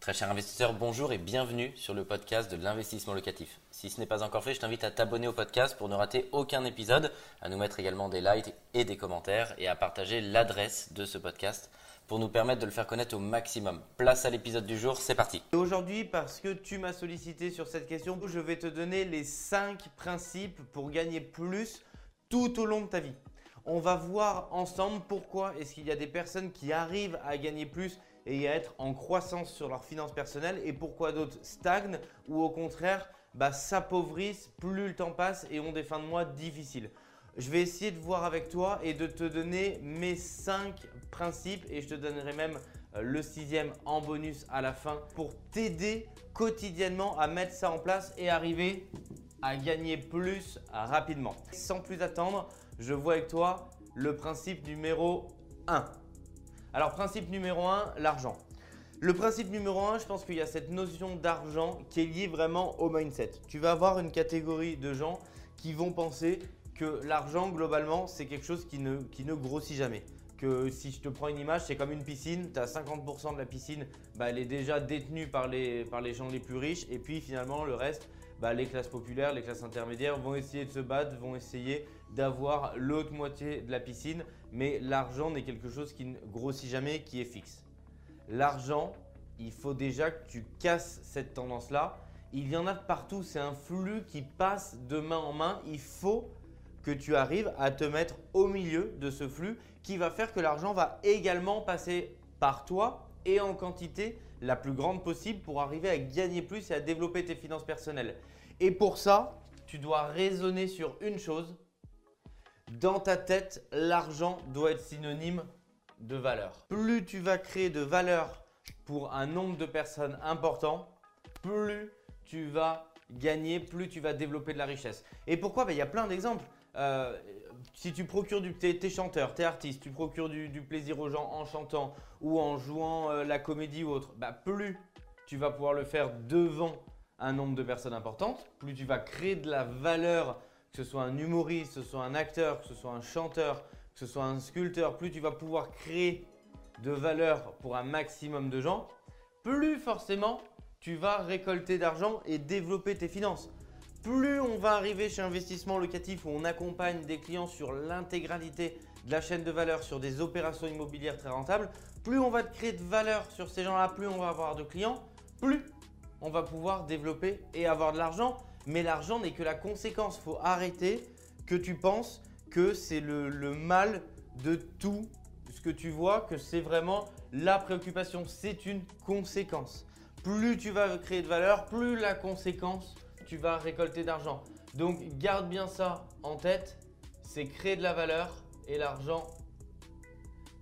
Très cher investisseur, bonjour et bienvenue sur le podcast de l'investissement locatif. Si ce n'est pas encore fait, je t'invite à t'abonner au podcast pour ne rater aucun épisode, à nous mettre également des likes et des commentaires et à partager l'adresse de ce podcast pour nous permettre de le faire connaître au maximum. Place à l'épisode du jour, c'est parti. Aujourd'hui, parce que tu m'as sollicité sur cette question, je vais te donner les 5 principes pour gagner plus tout au long de ta vie. On va voir ensemble pourquoi est-ce qu'il y a des personnes qui arrivent à gagner plus et à être en croissance sur leurs finances personnelles et pourquoi d'autres stagnent ou au contraire bah, s'appauvrissent plus le temps passe et ont des fins de mois difficiles. Je vais essayer de voir avec toi et de te donner mes 5 principes et je te donnerai même euh, le sixième en bonus à la fin pour t'aider quotidiennement à mettre ça en place et arriver à gagner plus rapidement. Sans plus attendre, je vois avec toi le principe numéro 1. Alors, principe numéro 1, l'argent. Le principe numéro 1, je pense qu'il y a cette notion d'argent qui est liée vraiment au mindset. Tu vas avoir une catégorie de gens qui vont penser que l'argent, globalement, c'est quelque chose qui ne, grossit jamais. Que si je te prends une image, c'est comme une piscine, tu as 50% de la piscine, bah, elle est déjà détenue par les, par les gens les plus riches, et puis finalement, le reste, bah, les classes populaires, les classes intermédiaires vont essayer de se battre, vont essayer d'avoir l'autre moitié de la piscine, mais l'argent n'est quelque chose qui ne grossit jamais, qui est fixe. L'argent, il faut déjà que tu casses cette tendance-là. Il y en a partout, c'est un flux qui passe de main en main. Il faut que tu arrives à te mettre au milieu de ce flux qui va faire que l'argent va également passer par toi et en quantité la plus grande possible pour arriver à gagner plus et à développer tes finances personnelles. Et pour ça, tu dois raisonner sur une chose. Dans ta tête, l'argent doit être synonyme de valeur. Plus tu vas créer de valeur pour un nombre de personnes important, plus tu vas gagner, plus tu vas développer de la richesse. Et pourquoi? Ben, Il y a plein d'exemples. Euh, si tu procures du, t'es, es chanteur, t'es artiste, tu procures du, plaisir aux gens en chantant ou en jouant euh, la comédie ou autre, bah, plus tu vas pouvoir le faire devant un nombre de personnes importantes, plus tu vas créer de la valeur, que ce soit un humoriste, que ce soit un acteur, que ce soit un chanteur, que ce soit un sculpteur, plus tu vas pouvoir créer de valeur pour un maximum de gens, plus forcément tu vas récolter d'argent et développer tes finances plus on va arriver chez investissement locatif où on accompagne des clients sur l'intégralité de la chaîne de valeur sur des opérations immobilières très rentables, plus on va créer de valeur sur ces gens-là, plus on va avoir de clients, plus on va pouvoir développer et avoir de l'argent. Mais l'argent n'est que la conséquence. Il faut arrêter que tu penses que c'est le, le mal de tout ce que tu vois, que c'est vraiment la préoccupation. C'est une conséquence. Plus tu vas créer de valeur, plus la conséquence tu vas récolter d'argent. Donc garde bien ça en tête, c'est créer de la valeur et l'argent,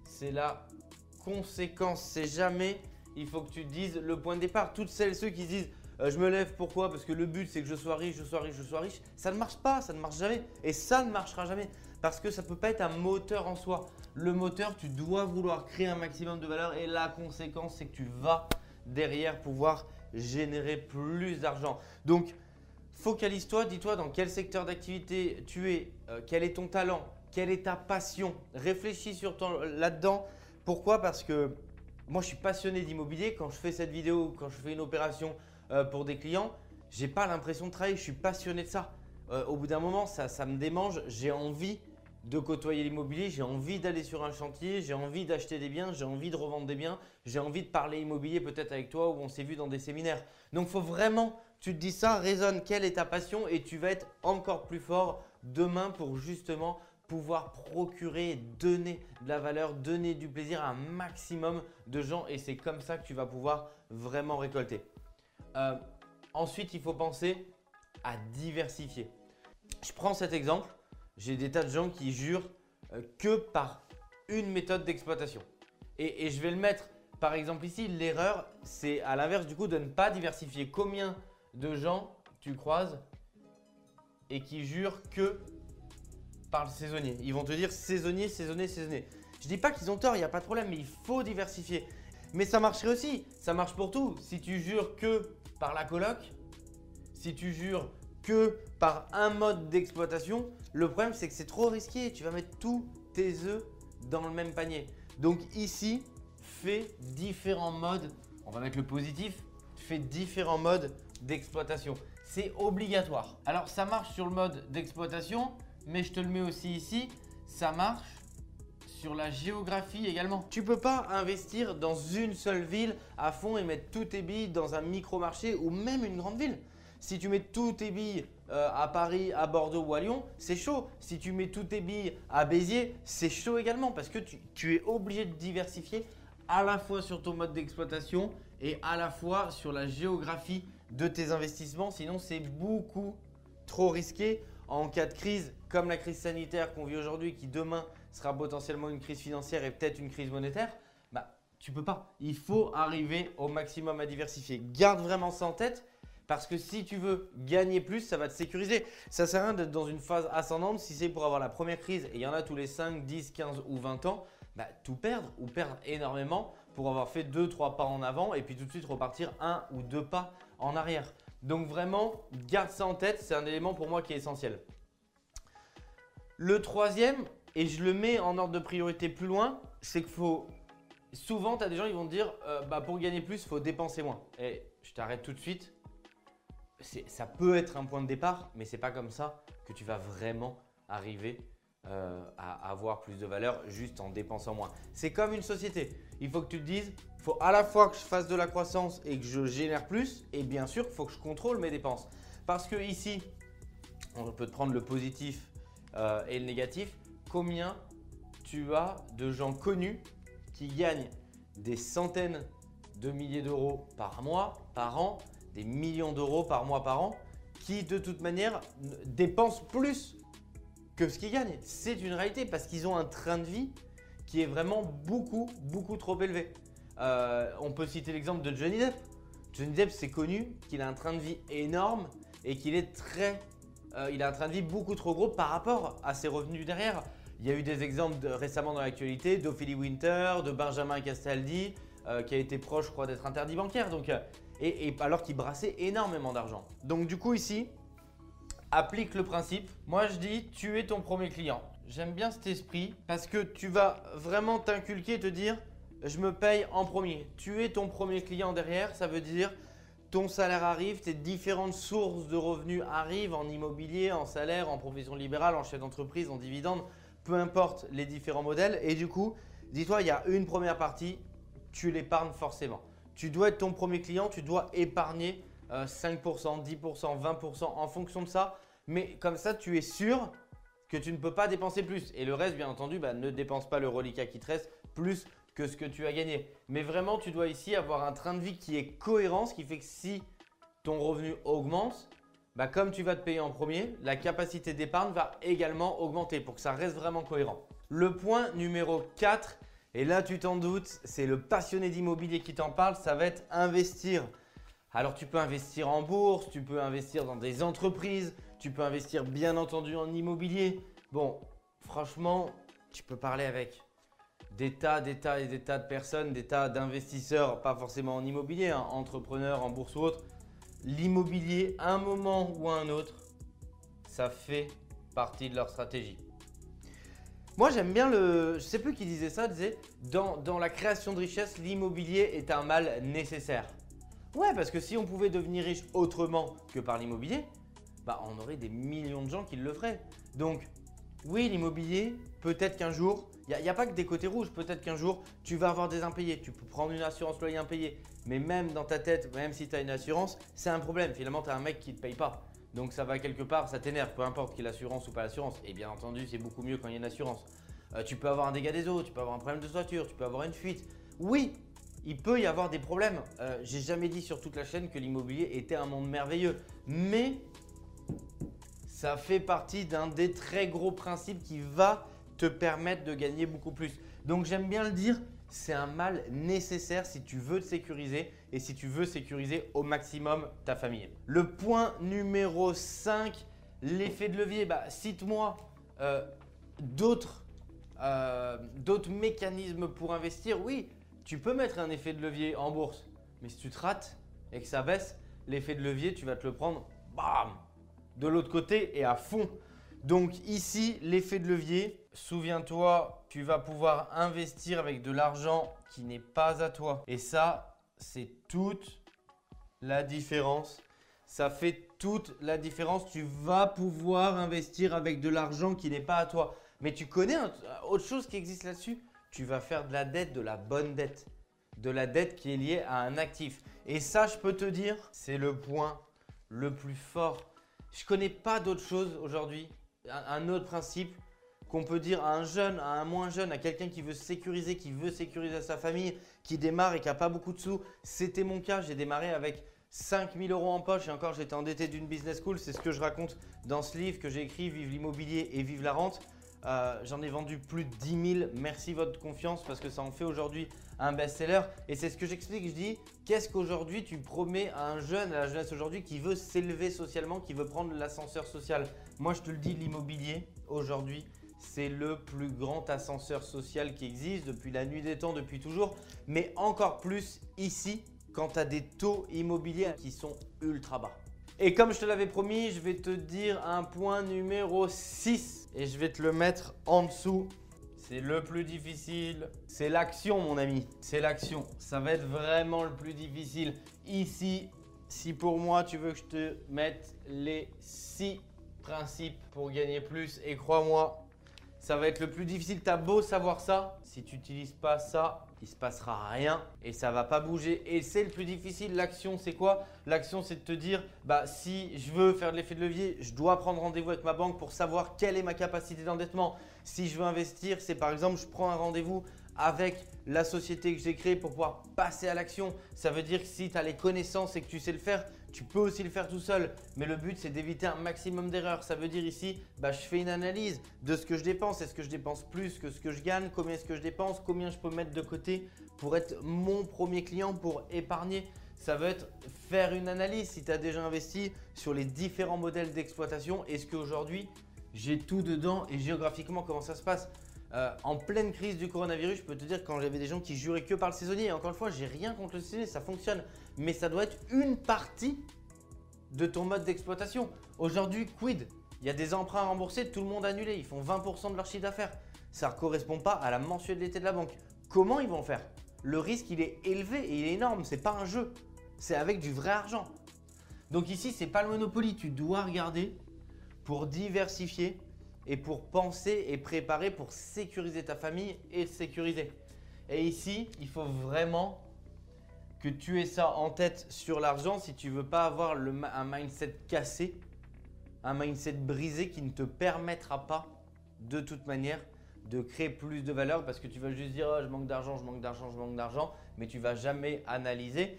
c'est la conséquence. C'est jamais, il faut que tu dises le point de départ. Toutes celles, ceux qui disent euh, je me lève pourquoi? Parce que le but c'est que je sois riche, je sois riche, je sois riche. Ça ne marche pas, ça ne marche jamais. Et ça ne marchera jamais. Parce que ça ne peut pas être un moteur en soi. Le moteur, tu dois vouloir créer un maximum de valeur et la conséquence c'est que tu vas derrière pouvoir générer plus d'argent. Donc Focalise-toi, dis-toi dans quel secteur d'activité tu es, euh, quel est ton talent, quelle est ta passion. Réfléchis sur là-dedans. Pourquoi? Parce que moi, je suis passionné d'immobilier. Quand je fais cette vidéo, quand je fais une opération euh, pour des clients, j'ai pas l'impression de travailler. Je suis passionné de ça. Euh, au bout d'un moment, ça, ça me démange. J'ai envie de côtoyer l'immobilier, j'ai envie d'aller sur un chantier, j'ai envie d'acheter des biens, j'ai envie de revendre des biens, j'ai envie de parler immobilier peut-être avec toi ou on s'est vu dans des séminaires. Donc faut vraiment tu te dis ça, raisonne quelle est ta passion et tu vas être encore plus fort demain pour justement pouvoir procurer, donner de la valeur, donner du plaisir à un maximum de gens et c'est comme ça que tu vas pouvoir vraiment récolter. Euh, ensuite, il faut penser à diversifier. Je prends cet exemple. J'ai des tas de gens qui jurent euh, que par une méthode d'exploitation. Et, je vais le mettre, par exemple ici, l'erreur, c'est à l'inverse du coup de ne pas diversifier. Combien de gens tu croises et qui jurent que par le saisonnier? Ils vont te dire saisonnier, saisonnier, saisonnier. Je dis pas qu'ils ont tort, il n'y a pas de problème, mais il faut diversifier. Mais ça marcherait aussi, ça marche pour tout. Si tu jures que par la coloc, si tu jures que par un mode d'exploitation, le problème c'est que c'est trop risqué. Tu vas mettre tous tes œufs dans le même panier. Donc ici, fais différents modes on va mettre le positif, fais différents modes d'exploitation. C'est obligatoire. Alors ça marche sur le mode d'exploitation, mais je te le mets aussi ici, ça marche sur la géographie également. Tu peux pas investir dans une seule ville à fond et mettre tous tes billes dans un micro-marché ou même une grande ville. Si tu mets tous tes billes euh, à Paris, à Bordeaux ou à Lyon, c'est chaud. Si tu mets toutes tes billes à Béziers, c'est chaud également parce que tu, tu es obligé de diversifier à la fois sur ton mode d'exploitation et à la fois sur la géographie de tes investissements. Sinon, c'est beaucoup trop risqué en cas de crise comme la crise sanitaire qu'on vit aujourd'hui, qui demain sera potentiellement une crise financière et peut-être une crise monétaire. Bah, tu peux pas. Il faut arriver au maximum à diversifier. Garde vraiment ça en tête. Parce que si tu veux gagner plus, ça va te sécuriser. Ça sert à rien d'être dans une phase ascendante si c'est pour avoir la première crise et il y en a tous les 5, 10, 15 ou 20 ans, bah, tout perdre ou perdre énormément pour avoir fait 2-3 pas en avant et puis tout de suite repartir un ou deux pas en arrière. Donc vraiment, garde ça en tête, c'est un élément pour moi qui est essentiel. Le troisième, et je le mets en ordre de priorité plus loin, c'est qu'il faut. Souvent, tu as des gens qui vont te dire euh, bah, pour gagner plus, il faut dépenser moins. Et je t'arrête tout de suite. Ça peut être un point de départ, mais c'est pas comme ça que tu vas vraiment arriver euh, à avoir plus de valeur juste en dépensant moins. C'est comme une société. Il faut que tu te dises, il faut à la fois que je fasse de la croissance et que je génère plus, et bien sûr, il faut que je contrôle mes dépenses. Parce que ici, on peut prendre le positif euh, et le négatif. Combien tu as de gens connus qui gagnent des centaines de milliers d'euros par mois, par an, des millions d'euros par mois, par an, qui de toute manière dépensent plus que ce qu'ils gagnent. C'est une réalité parce qu'ils ont un train de vie qui est vraiment beaucoup, beaucoup trop élevé. Euh, on peut citer l'exemple de Johnny Depp. Johnny Depp, c'est connu qu'il a un train de vie énorme et qu'il est très. Euh, il a un train de vie beaucoup trop gros par rapport à ses revenus derrière. Il y a eu des exemples récemment dans l'actualité d'Ophélie Winter, de Benjamin Castaldi, euh, qui a été proche, je crois, d'être interdit bancaire. Donc, et alors qu'il brassait énormément d'argent. Donc, du coup, ici, applique le principe. Moi, je dis, tu es ton premier client. J'aime bien cet esprit parce que tu vas vraiment t'inculquer et te dire, je me paye en premier. Tu es ton premier client derrière, ça veut dire ton salaire arrive, tes différentes sources de revenus arrivent en immobilier, en salaire, en profession libérale, en chef d'entreprise, en dividende, peu importe les différents modèles. Et du coup, dis-toi, il y a une première partie, tu l'épargnes forcément. Tu dois être ton premier client, tu dois épargner 5%, 10%, 20% en fonction de ça. Mais comme ça, tu es sûr que tu ne peux pas dépenser plus. Et le reste, bien entendu, bah, ne dépense pas le reliquat qui te reste plus que ce que tu as gagné. Mais vraiment, tu dois ici avoir un train de vie qui est cohérent, ce qui fait que si ton revenu augmente, bah, comme tu vas te payer en premier, la capacité d'épargne va également augmenter pour que ça reste vraiment cohérent. Le point numéro 4, et là tu t'en doutes, c'est le passionné d'immobilier qui t'en parle, ça va être investir. Alors tu peux investir en bourse, tu peux investir dans des entreprises, tu peux investir bien entendu en immobilier. Bon, franchement, tu peux parler avec des tas, des tas et des tas de personnes, des tas d'investisseurs, pas forcément en immobilier, hein, entrepreneurs, en bourse ou autre. L'immobilier, à un moment ou à un autre, ça fait partie de leur stratégie. Moi, j'aime bien le. Je sais plus qui disait ça, disait dans, la création de richesse, l'immobilier est un mal nécessaire. Ouais, parce que si on pouvait devenir riche autrement que par l'immobilier, bah on aurait des millions de gens qui le feraient. Donc, oui, l'immobilier, peut-être qu'un jour, il n'y a, pas que des côtés rouges, peut-être qu'un jour, tu vas avoir des impayés, tu peux prendre une assurance loyer impayé, mais même dans ta tête, même si tu as une assurance, c'est un problème. Finalement, tu as un mec qui ne te paye pas. Donc ça va quelque part, ça t'énerve, peu importe qu'il y ait l'assurance ou pas l'assurance. Et bien entendu, c'est beaucoup mieux quand il y a une assurance. Euh, tu peux avoir un dégât des eaux, tu peux avoir un problème de toiture, tu peux avoir une fuite. Oui, il peut y avoir des problèmes. Euh, j'ai jamais dit sur toute la chaîne que l'immobilier était un monde merveilleux. Mais ça fait partie d'un des très gros principes qui va te permettre de gagner beaucoup plus. Donc j'aime bien le dire, c'est un mal nécessaire si tu veux te sécuriser et si tu veux sécuriser au maximum ta famille. Le point numéro 5, l'effet de levier. Bah, Cite-moi euh, euh, d'autres mécanismes pour investir. Oui, tu peux mettre un effet de levier en bourse, mais si tu te rates et que ça baisse, l'effet de levier, tu vas te le prendre bam, de l'autre côté et à fond. Donc ici, l'effet de levier, souviens-toi, tu vas pouvoir investir avec de l'argent qui n'est pas à toi. Et ça, c'est toute la différence. Ça fait toute la différence. Tu vas pouvoir investir avec de l'argent qui n'est pas à toi. Mais tu connais autre chose qui existe là-dessus? Tu vas faire de la dette, de la bonne dette. De la dette qui est liée à un actif. Et ça, je peux te dire, c'est le point le plus fort. Je connais pas d'autre chose aujourd'hui, un autre principe qu'on peut dire à un jeune, à un moins jeune, à quelqu'un qui veut sécuriser, qui veut sécuriser sa famille, qui démarre et qui n'a pas beaucoup de sous. C'était mon cas, j'ai démarré avec 5000 euros en poche et encore j'étais endetté d'une business school. C'est ce que je raconte dans ce livre que j'ai écrit, Vive l'immobilier et Vive la rente. Euh, j'en ai vendu plus de 10 000. Merci votre confiance parce que ça en fait aujourd'hui un best-seller. Et c'est ce que j'explique. Je dis, qu'est-ce qu'aujourd'hui tu promets à un jeune, à la jeunesse aujourd'hui qui veut s'élever socialement, qui veut prendre l'ascenseur social? Moi, je te le dis, l'immobilier aujourd'hui, c'est le plus grand ascenseur social qui existe depuis la nuit des temps, depuis toujours, mais encore plus ici quand tu as des taux immobiliers qui sont ultra bas. Et comme je te l'avais promis, je vais te dire un point numéro 6 et je vais te le mettre en dessous. C'est le plus difficile. C'est l'action, mon ami. C'est l'action. Ça va être vraiment le plus difficile. Ici, si pour moi, tu veux que je te mette les 6 principes pour gagner plus, et crois-moi, ça va être le plus difficile. T'as beau savoir ça, si tu n'utilises pas ça, il se passera rien et ça va pas bouger. Et c'est le plus difficile. L'action, c'est quoi? L'action, c'est de te dire, bah si je veux faire de l'effet de levier, je dois prendre rendez-vous avec ma banque pour savoir quelle est ma capacité d'endettement. Si je veux investir, c'est par exemple, je prends un rendez-vous avec la société que j'ai créée pour pouvoir passer à l'action. Ça veut dire que si tu as les connaissances et que tu sais le faire, tu peux aussi le faire tout seul. Mais le but, c'est d'éviter un maximum d'erreurs. Ça veut dire ici, bah, je fais une analyse de ce que je dépense. Est-ce que je dépense plus que ce que je gagne? Combien est-ce que je dépense? Combien je peux mettre de côté pour être mon premier client, pour épargner? Ça veut être faire une analyse si tu as déjà investi sur les différents modèles d'exploitation. Est-ce qu'aujourd'hui, j'ai tout dedans et géographiquement, comment ça se passe? Euh, en pleine crise du coronavirus, je peux te dire quand j'avais des gens qui juraient que par le saisonnier, et encore une fois, j'ai rien contre le saisonnier, ça fonctionne, mais ça doit être une partie de ton mode d'exploitation. Aujourd'hui, quid? Il y a des emprunts remboursés, tout le monde annulé, ils font 20% de leur chiffre d'affaires. Ça ne correspond pas à la mensualité de la banque. Comment ils vont faire? Le risque, il est élevé et il est énorme, c'est pas un jeu, c'est avec du vrai argent. Donc ici, c'est pas le Monopoly, tu dois regarder pour diversifier et pour penser et préparer pour sécuriser ta famille et sécuriser. Et ici, il faut vraiment que tu aies ça en tête sur l'argent si tu veux pas avoir un mindset cassé, un mindset brisé qui ne te permettra pas de toute manière de créer plus de valeur parce que tu vas juste dire oh, je manque d'argent, je manque d'argent, je manque d'argent, mais tu vas jamais analyser.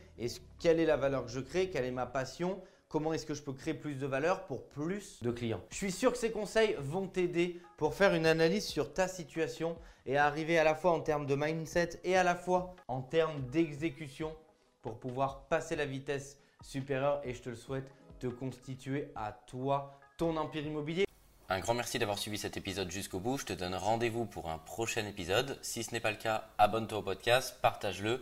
Quelle est la valeur que je crée, quelle est ma passion, comment est-ce que je peux créer plus de valeur pour plus de clients. Je suis sûr que ces conseils vont t'aider pour faire une analyse sur ta situation et arriver à la fois en termes de mindset et à la fois en termes d'exécution pour pouvoir passer la vitesse supérieure et je te le souhaite, te constituer à toi ton empire immobilier. Un grand merci d'avoir suivi cet épisode jusqu'au bout. Je te donne rendez-vous pour un prochain épisode. Si ce n'est pas le cas, abonne-toi au podcast, partage-le